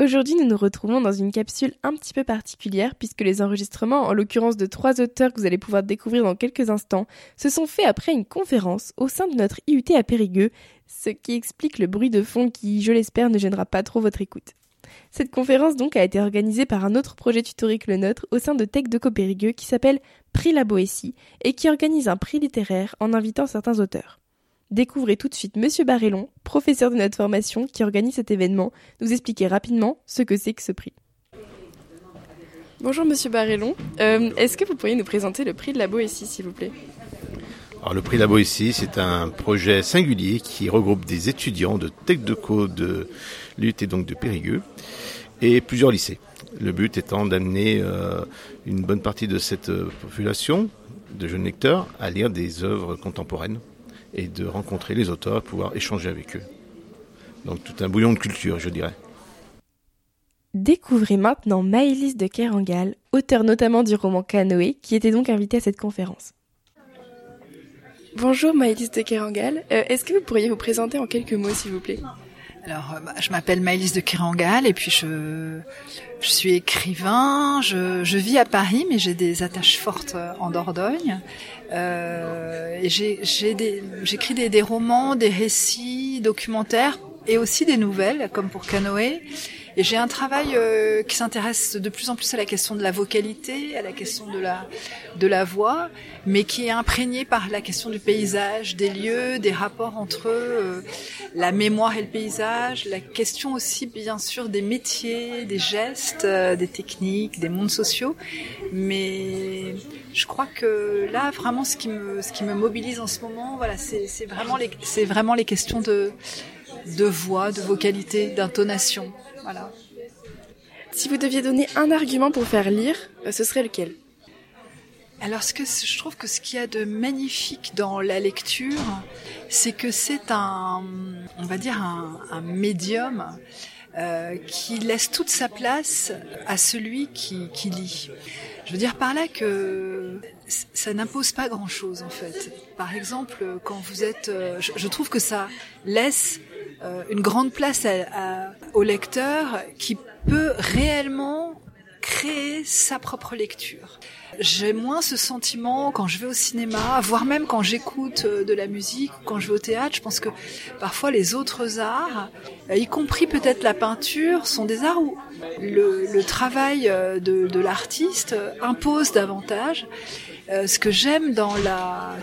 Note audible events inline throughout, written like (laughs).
Aujourd'hui, nous nous retrouvons dans une capsule un petit peu particulière puisque les enregistrements, en l'occurrence de trois auteurs que vous allez pouvoir découvrir dans quelques instants, se sont faits après une conférence au sein de notre IUT à Périgueux, ce qui explique le bruit de fond qui, je l'espère, ne gênera pas trop votre écoute. Cette conférence donc a été organisée par un autre projet tutorique le nôtre au sein de Tech de Périgueux qui s'appelle Prix La Boétie et qui organise un prix littéraire en invitant certains auteurs. Découvrez tout de suite Monsieur Barrellon, professeur de notre formation qui organise cet événement, nous expliquer rapidement ce que c'est que ce prix. Bonjour Monsieur Barrellon, euh, est-ce que vous pourriez nous présenter le prix de la Boétie s'il vous plaît? Alors, le prix de la Boétie, c'est un projet singulier qui regroupe des étudiants de Tech de Co de l'UT donc de Périgueux et plusieurs lycées. Le but étant d'amener euh, une bonne partie de cette euh, population de jeunes lecteurs à lire des œuvres contemporaines et de rencontrer les auteurs, pouvoir échanger avec eux. Donc tout un bouillon de culture, je dirais. Découvrez maintenant Maëlys de Kerangal, auteur notamment du roman Canoë, qui était donc invité à cette conférence. Bonjour Maëlys de Kerangal, euh, est-ce que vous pourriez vous présenter en quelques mots s'il vous plaît? Alors, euh, bah, je m'appelle Maëlys de Kerangal et puis je, je suis écrivain. Je, je vis à Paris, mais j'ai des attaches fortes euh, en Dordogne. Euh, j'écris des, des, romans, des récits, documentaires et aussi des nouvelles, comme pour Canoë. Et j'ai un travail euh, qui s'intéresse de plus en plus à la question de la vocalité, à la question de la de la voix, mais qui est imprégné par la question du paysage, des lieux, des rapports entre eux, la mémoire et le paysage, la question aussi bien sûr des métiers, des gestes, euh, des techniques, des mondes sociaux. Mais je crois que là vraiment ce qui me ce qui me mobilise en ce moment, voilà, c'est vraiment les vraiment les questions de de voix, de vocalité, d'intonation. Voilà. Si vous deviez donner un argument pour faire lire, euh, ce serait lequel? Alors, ce que je trouve que ce qu'il y a de magnifique dans la lecture, c'est que c'est un, on va dire un, médium euh, qui laisse toute sa place à celui qui, qui lit. Je veux dire par là que ça n'impose pas grand-chose en fait. Par exemple, quand vous êtes, euh, je, trouve que ça laisse euh, une grande place à, au lecteur qui peut réellement créer sa propre lecture. J'ai moins ce sentiment quand je vais au cinéma, voire même quand j'écoute euh, de la musique quand je vais au théâtre. Je pense que parfois les autres arts, euh, y compris peut-être la peinture, sont des arts où le, travail de, de l'artiste impose davantage. Ce que j'aime dans la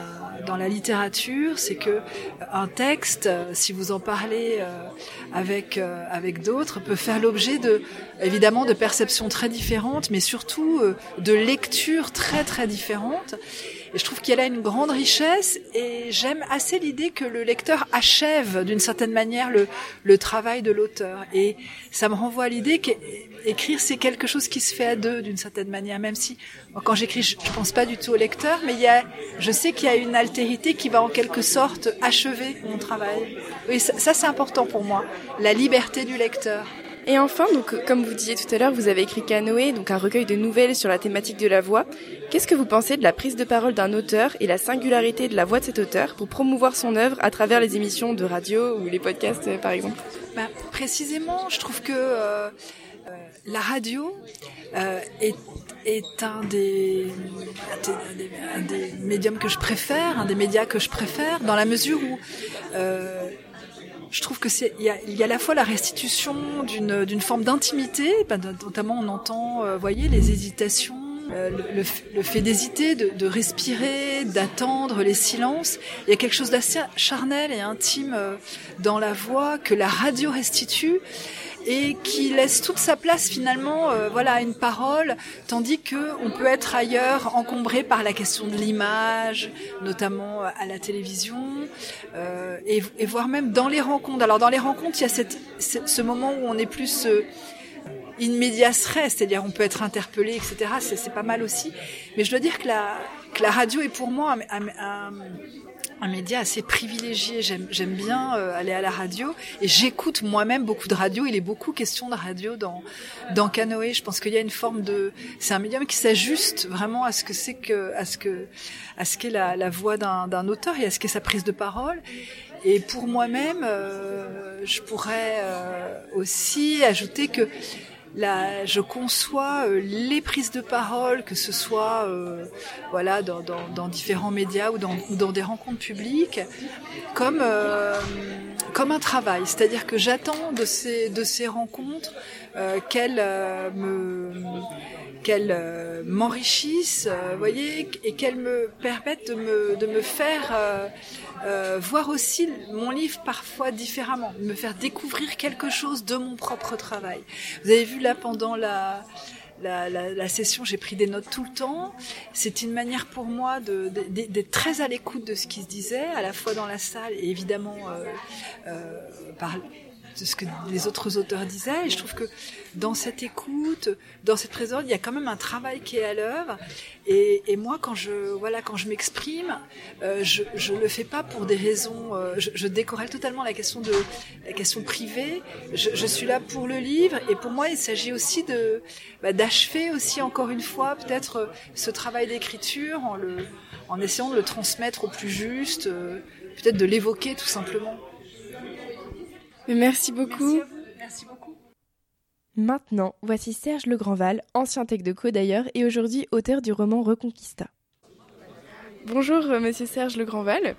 dans la littérature, c'est que un texte, si vous en parlez euh, avec euh, avec d'autres, peut faire l'objet de évidemment de perceptions très différentes, mais surtout euh, de lectures très très différentes. Et je trouve qu'il y a une grande richesse et j'aime assez l'idée que le lecteur achève d'une certaine manière le, le travail de l'auteur. Et ça me renvoie à l'idée qu'écrire c'est quelque chose qui se fait à deux d'une certaine manière, même si quand j'écris je, je pense pas du tout au lecteur, mais il y a, je sais qu'il y a une altérité qui va en quelque sorte achever mon travail. Ça, ça c'est important pour moi, la liberté du lecteur. Et enfin, donc, comme vous disiez tout à l'heure, vous avez écrit Canoë, donc un recueil de nouvelles sur la thématique de la voix. Qu'est-ce que vous pensez de la prise de parole d'un auteur et la singularité de la voix de cet auteur pour promouvoir son œuvre à travers les émissions de radio ou les podcasts, euh, par exemple? Bah, Précisément, je trouve que euh, la radio euh, est, est un, des, des, un des médiums que je préfère, un des médias que je préfère, dans la mesure où euh, je trouve que c'est il y a, y a à la fois la restitution d'une d'une forme d'intimité, ben, notamment on entend, euh, voyez, les hésitations. Euh, le, le, fait d'hésiter, de, de, respirer, d'attendre les silences, il y a quelque chose d'assez charnel et intime euh, dans la voix que la radio restitue et qui laisse toute sa place finalement euh, voilà à une parole tandis que on peut être ailleurs encombré par la question de l'image notamment euh, à la télévision euh, et, et voire même dans les rencontres alors dans les rencontres il y a ce moment où on est plus euh, in c'est-à-dire on peut être interpellé, etc. C'est pas mal aussi. Mais je dois dire que la, que la radio est pour moi un, média assez privilégié. J'aime bien euh, aller à la radio et j'écoute moi-même beaucoup de radio. Il est beaucoup question de radio dans dans Canoë. Je pense qu'il y a une forme de, c'est un médium qui s'ajuste vraiment à ce que c'est que à ce que à ce qu'est la, la voix d'un auteur et à ce qu'est sa prise de parole. Et pour moi-même, euh, je pourrais euh, aussi ajouter que Je conçois euh, les prises de parole, que ce soit euh, voilà dans, différents médias ou dans, ou dans, des rencontres publiques, comme euh, comme un travail. C'est-à-dire que j'attends de ces de ces rencontres qu'elles me qu'elles m'enrichissent, voyez, et qu'elles me permettent de me de me faire euh, voir aussi mon livre parfois différemment, me faire découvrir quelque chose de mon propre travail. Vous avez vu là pendant la, la, la, session, j'ai pris des notes tout le temps. C'est une manière pour moi d'être de, de, très à l'écoute de ce qui se disait, à la fois dans la salle et évidemment euh, euh, par de ce que les autres auteurs disaient. Et je trouve que dans cette écoute, dans cette présence, il y a quand même un travail qui est à l'œuvre. Et, et, moi, quand je voilà, quand je m'exprime, euh, je je le fais pas pour des raisons. Euh, je, je décorrèle totalement la question de la question privée. Je, je, suis là pour le livre, et pour moi, il s'agit aussi de bah, d'achever aussi encore une fois peut-être ce travail d'écriture en le en essayant de le transmettre au plus juste, euh, peut-être de l'évoquer tout simplement. Merci beaucoup. Merci, beaucoup. Maintenant, voici Serge Legrandval, ancien tech de co d'ailleurs, et aujourd'hui auteur du roman Reconquista. Bonjour, euh, monsieur Serge Legrandval.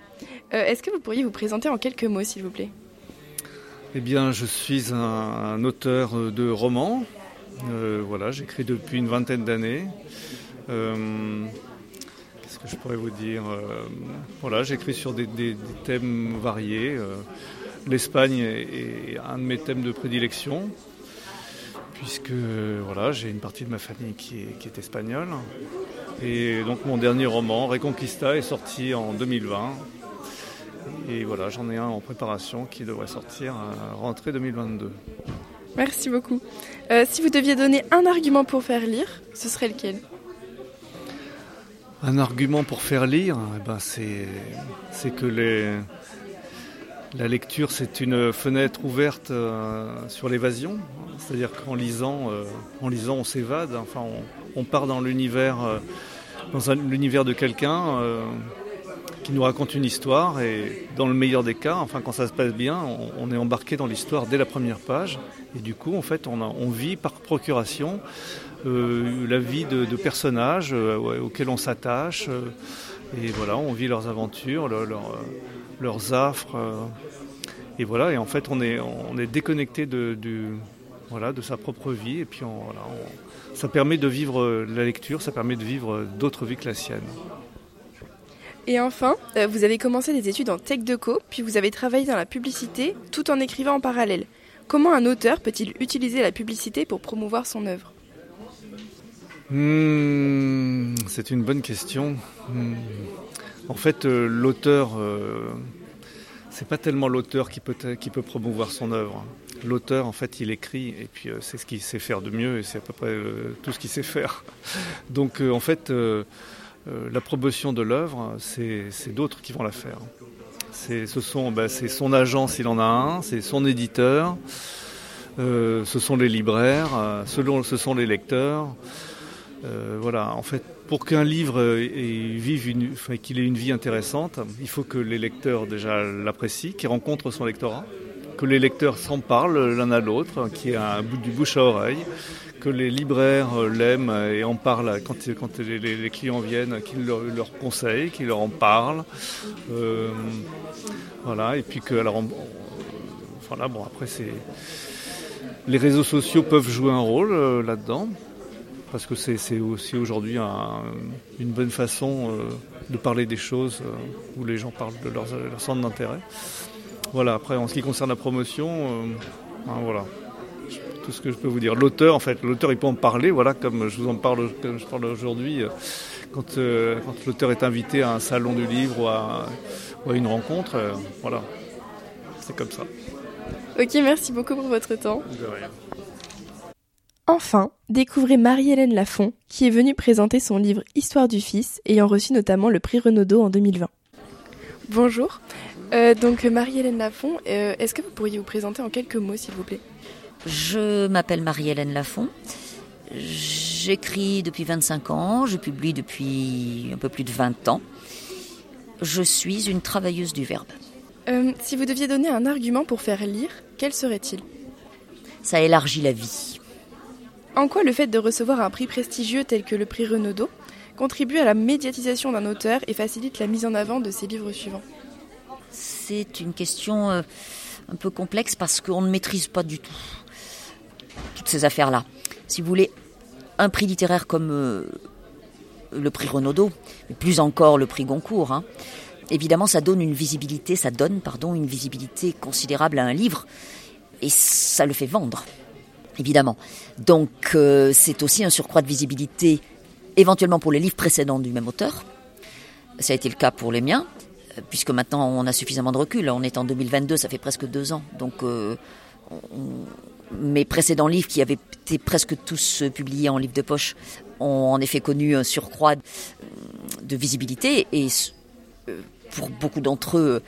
Euh, Est-ce que vous pourriez vous présenter en quelques mots, s'il vous plaît? Eh bien, je suis un, un auteur de romans. Euh, voilà, j'écris depuis une vingtaine d'années. Euh, Qu'est-ce que je pourrais vous dire? Voilà, j'écris sur des, des, des, thèmes variés. L'Espagne est un de mes thèmes de prédilection, puisque voilà, j'ai une partie de ma famille qui est, qui est, espagnole. Et donc mon dernier roman, Reconquista, est sorti en 2020. Et voilà, j'en ai un en préparation qui devrait sortir à rentrée 2022. Merci beaucoup. Euh, si vous deviez donner un argument pour faire lire, ce serait lequel? Un argument pour faire lire, eh ben c'est que les, la lecture, c'est une fenêtre ouverte euh, sur l'évasion, c'est-à-dire qu'en lisant, euh, en lisant, on s'évade. Enfin, on, part dans l'univers, euh, de quelqu'un qui nous raconte une histoire. Et dans le meilleur des cas, enfin, quand ça se passe bien, on, est embarqué dans l'histoire dès la première page. Et du coup, en fait, on, vit par procuration la vie de, personnages auxquels on s'attache. et voilà, on vit leurs aventures, leurs affres. Euh, et voilà, et en fait, on est, on est déconnecté de, voilà, de sa propre vie. Et puis, on, voilà, on, ça permet de vivre la lecture, ça permet de vivre d'autres vies que la sienne. Et enfin, euh, vous avez commencé des études en tech de co, puis vous avez travaillé dans la publicité tout en écrivant en parallèle. Comment un auteur peut-il utiliser la publicité pour promouvoir son œuvre? Mmh, C'est une bonne question. Mmh. En fait, euh, l'auteur, euh, c'est pas tellement l'auteur qui peut, promouvoir son œuvre. L'auteur, en fait, il écrit et puis euh, c'est ce qu'il sait faire de mieux et c'est à peu près tout ce qu'il sait faire. (laughs) Donc, en fait, la promotion de l'œuvre, c'est d'autres qui vont la faire. Ce sont, bah, c'est son agent s'il en a un, c'est son éditeur, ce sont les libraires, ce sont les lecteurs. voilà, en fait, pour qu'un livre vive une, enfin, qu'il ait une vie intéressante, il faut que les lecteurs déjà l'apprécient, qu'ils rencontrent son lectorat, que les lecteurs s'en parlent l'un à l'autre, qu'il y ait un bout du bouche à oreille, que les libraires l'aiment et en parlent quand, les, clients viennent, qu'ils leur, conseillent, qu'ils leur en parlent. Euh, voilà, et puis que alors, on, voilà, bon après c'est les réseaux sociaux peuvent jouer un rôle euh, là-dedans parce que c'est aussi aujourd'hui un, une bonne façon euh, de parler des choses euh, où les gens parlent de leurs, leur centre d'intérêt. Voilà, après en ce qui concerne la promotion, euh, hein, voilà, tout ce que je peux vous dire. L'auteur, en fait, l'auteur il peut en parler, voilà, comme je vous en parle, comme je parle aujourd'hui, quand, euh, quand l'auteur est invité à un salon du livre ou à, ou à une rencontre, euh, voilà, c'est comme ça. Ok, merci beaucoup pour votre temps. De rien. Enfin, découvrez Marie-Hélène Lafont, qui est venue présenter son livre Histoire du Fils, ayant reçu notamment le prix Renaudot en 2020. Bonjour, euh, donc Marie-Hélène Lafont, euh, est-ce que vous pourriez vous présenter en quelques mots s'il vous plaît? Je m'appelle Marie-Hélène Lafont, j'écris depuis 25 ans, je publie depuis un peu plus de 20 ans. Je suis une travailleuse du verbe. Euh, si vous deviez donner un argument pour faire lire, quel serait-il? Ça élargit la vie. En quoi le fait de recevoir un prix prestigieux tel que le prix Renaudot contribue à la médiatisation d'un auteur et facilite la mise en avant de ses livres suivants? C'est une question euh, un peu complexe parce qu'on ne maîtrise pas du tout toutes ces affaires-là. Si vous voulez, un prix littéraire comme euh, le prix Renaudot, mais plus encore le prix Goncourt, hein, évidemment, ça donne une visibilité, ça donne, pardon, une visibilité considérable à un livre, et ça le fait vendre, évidemment. Donc, euh, c'est aussi un surcroît de visibilité, éventuellement pour les livres précédents du même auteur. Ça a été le cas pour les miens, euh, puisque maintenant on a suffisamment de recul. On est en 2022, ça fait presque deux ans, donc euh, mes précédents livres, qui avaient été presque tous publiés en livre de poche, ont en effet connu un surcroît de visibilité et pour beaucoup d'entre eux,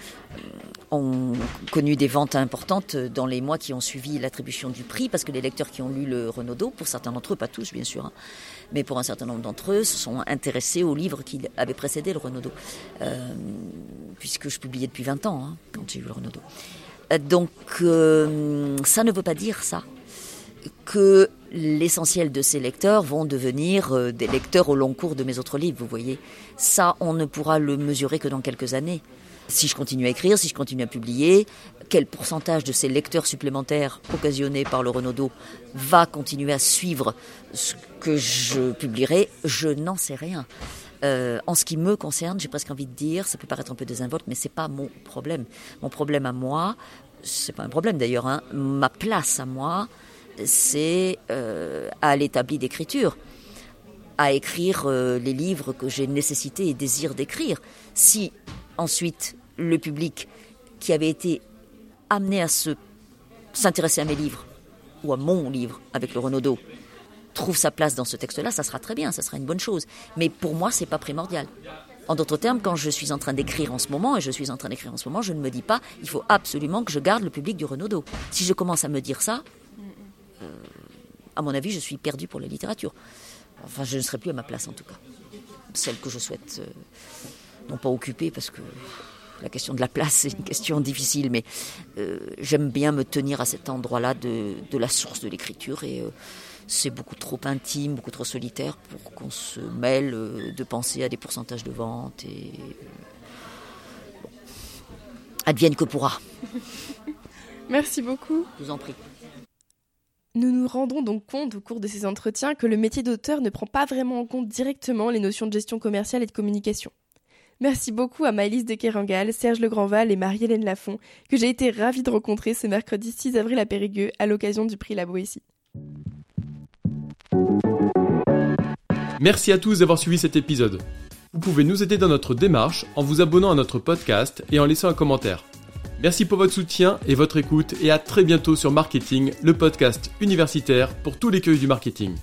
ont connu des ventes importantes dans les mois qui ont suivi l'attribution du prix, parce que les lecteurs qui ont lu le Renaudot, pour certains d'entre eux, pas tous bien sûr, hein, mais pour un certain nombre d'entre eux, se sont intéressés au livre qui avait précédé le Renaudot, euh, puisque je publiais depuis 20 ans hein, quand j'ai eu le Renaudot. Euh, donc ça ne veut pas dire ça que l'essentiel de ces lecteurs vont devenir euh, des lecteurs au long cours de mes autres livres, vous voyez. Ça, on ne pourra le mesurer que dans quelques années. Si je continue à écrire, si je continue à publier, quel pourcentage de ces lecteurs supplémentaires occasionnés par le Renaudot va continuer à suivre ce que je publierai, je n'en sais rien. Euh, en ce qui me concerne, j'ai presque envie de dire, ça peut paraître un peu désinvolte, mais c'est pas mon problème. Mon problème à moi, c'est pas un problème d'ailleurs, hein, ma place à moi, c'est euh, à l'établi d'écriture, à écrire euh, les livres que j'ai nécessité et désir d'écrire. Si ensuite le public qui avait été amené à se s'intéresser à mes livres ou à mon livre avec le Renaudot trouve sa place dans ce texte-là, ça sera très bien, ça sera une bonne chose. Mais pour moi, c'est pas primordial. En d'autres termes, quand je suis en train d'écrire en ce moment, et je suis en train d'écrire en ce moment, je ne me dis pas, il faut absolument que je garde le public du Renaudot. Si je commence à me dire ça, à mon avis, je suis perdu pour la littérature. Enfin, je ne serai plus à ma place en tout cas. Celle que je souhaite, euh, non pas occuper, parce que la question de la place, c'est une question difficile, mais euh, j'aime bien me tenir à cet endroit-là de, la source de l'écriture et euh, c'est beaucoup trop intime, beaucoup trop solitaire pour qu'on se mêle de penser à des pourcentages de vente et. Advienne que pourra. (laughs) Merci beaucoup. Je vous en prie. Nous nous rendons donc compte au cours de ces entretiens que le métier d'auteur ne prend pas vraiment en compte directement les notions de gestion commerciale et de communication. Merci beaucoup à Maëlys de Kerangal, Serge Legrandval et Marie-Hélène Lafont, que j'ai été ravie de rencontrer ce mercredi 6 avril à Périgueux à l'occasion du prix La. Merci à tous d'avoir suivi cet épisode. Vous pouvez nous aider dans notre démarche en vous abonnant à notre podcast et en laissant un commentaire. Merci pour votre soutien et votre écoute et à très bientôt sur Marketing, le podcast universitaire pour tous les cueils du marketing.